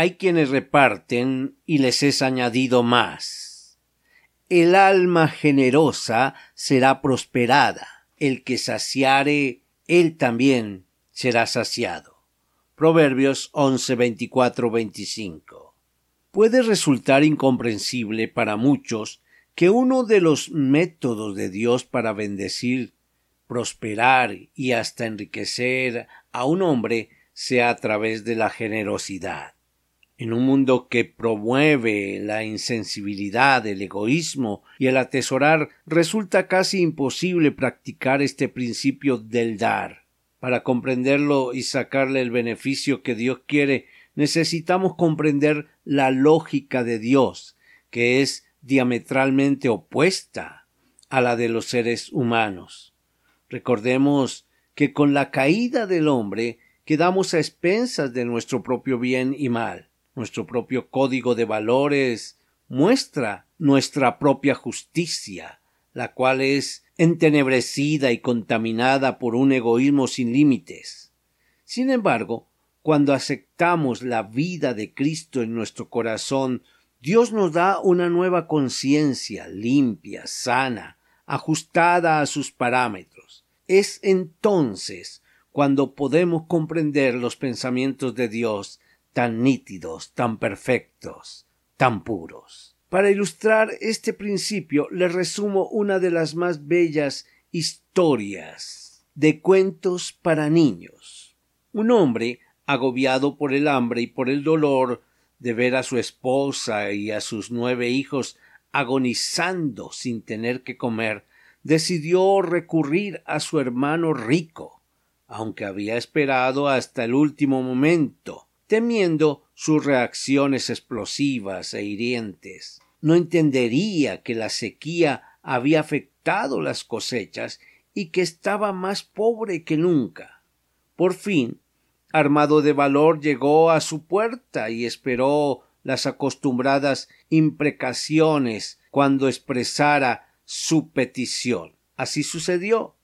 hay quienes reparten y les es añadido más. El alma generosa será prosperada, el que saciare, él también será saciado. Proverbios 11, 24, 25. Puede resultar incomprensible para muchos que uno de los métodos de Dios para bendecir, prosperar y hasta enriquecer a un hombre sea a través de la generosidad en un mundo que promueve la insensibilidad, el egoísmo y el atesorar, resulta casi imposible practicar este principio del dar. Para comprenderlo y sacarle el beneficio que Dios quiere, necesitamos comprender la lógica de Dios, que es diametralmente opuesta a la de los seres humanos. Recordemos que con la caída del hombre quedamos a expensas de nuestro propio bien y mal nuestro propio código de valores muestra nuestra propia justicia, la cual es entenebrecida y contaminada por un egoísmo sin límites. Sin embargo, cuando aceptamos la vida de Cristo en nuestro corazón, Dios nos da una nueva conciencia limpia, sana, ajustada a sus parámetros. Es entonces cuando podemos comprender los pensamientos de Dios tan nítidos, tan perfectos, tan puros. Para ilustrar este principio le resumo una de las más bellas historias de cuentos para niños. Un hombre, agobiado por el hambre y por el dolor de ver a su esposa y a sus nueve hijos agonizando sin tener que comer, decidió recurrir a su hermano rico, aunque había esperado hasta el último momento temiendo sus reacciones explosivas e hirientes. No entendería que la sequía había afectado las cosechas y que estaba más pobre que nunca. Por fin, armado de valor, llegó a su puerta y esperó las acostumbradas imprecaciones cuando expresara su petición. Así sucedió.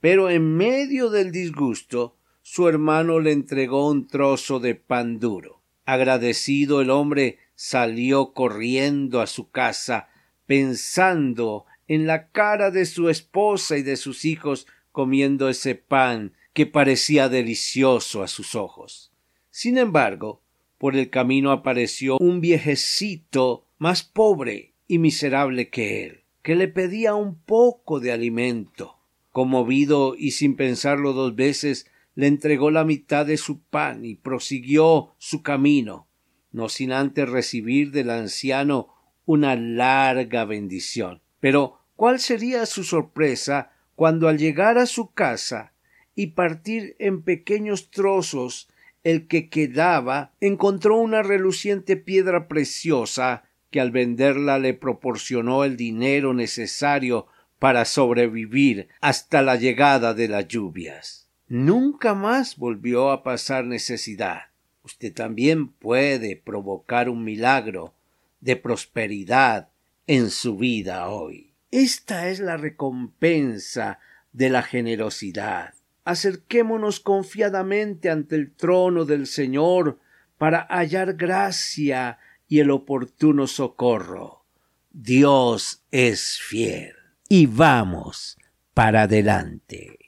Pero en medio del disgusto su hermano le entregó un trozo de pan duro. Agradecido el hombre salió corriendo a su casa, pensando en la cara de su esposa y de sus hijos comiendo ese pan que parecía delicioso a sus ojos. Sin embargo, por el camino apareció un viejecito más pobre y miserable que él, que le pedía un poco de alimento. Conmovido y sin pensarlo dos veces, le entregó la mitad de su pan y prosiguió su camino, no sin antes recibir del anciano una larga bendición. Pero cuál sería su sorpresa cuando al llegar a su casa y partir en pequeños trozos el que quedaba encontró una reluciente piedra preciosa que al venderla le proporcionó el dinero necesario para sobrevivir hasta la llegada de las lluvias nunca más volvió a pasar necesidad. Usted también puede provocar un milagro de prosperidad en su vida hoy. Esta es la recompensa de la generosidad. Acerquémonos confiadamente ante el trono del Señor para hallar gracia y el oportuno socorro. Dios es fiel. Y vamos para adelante.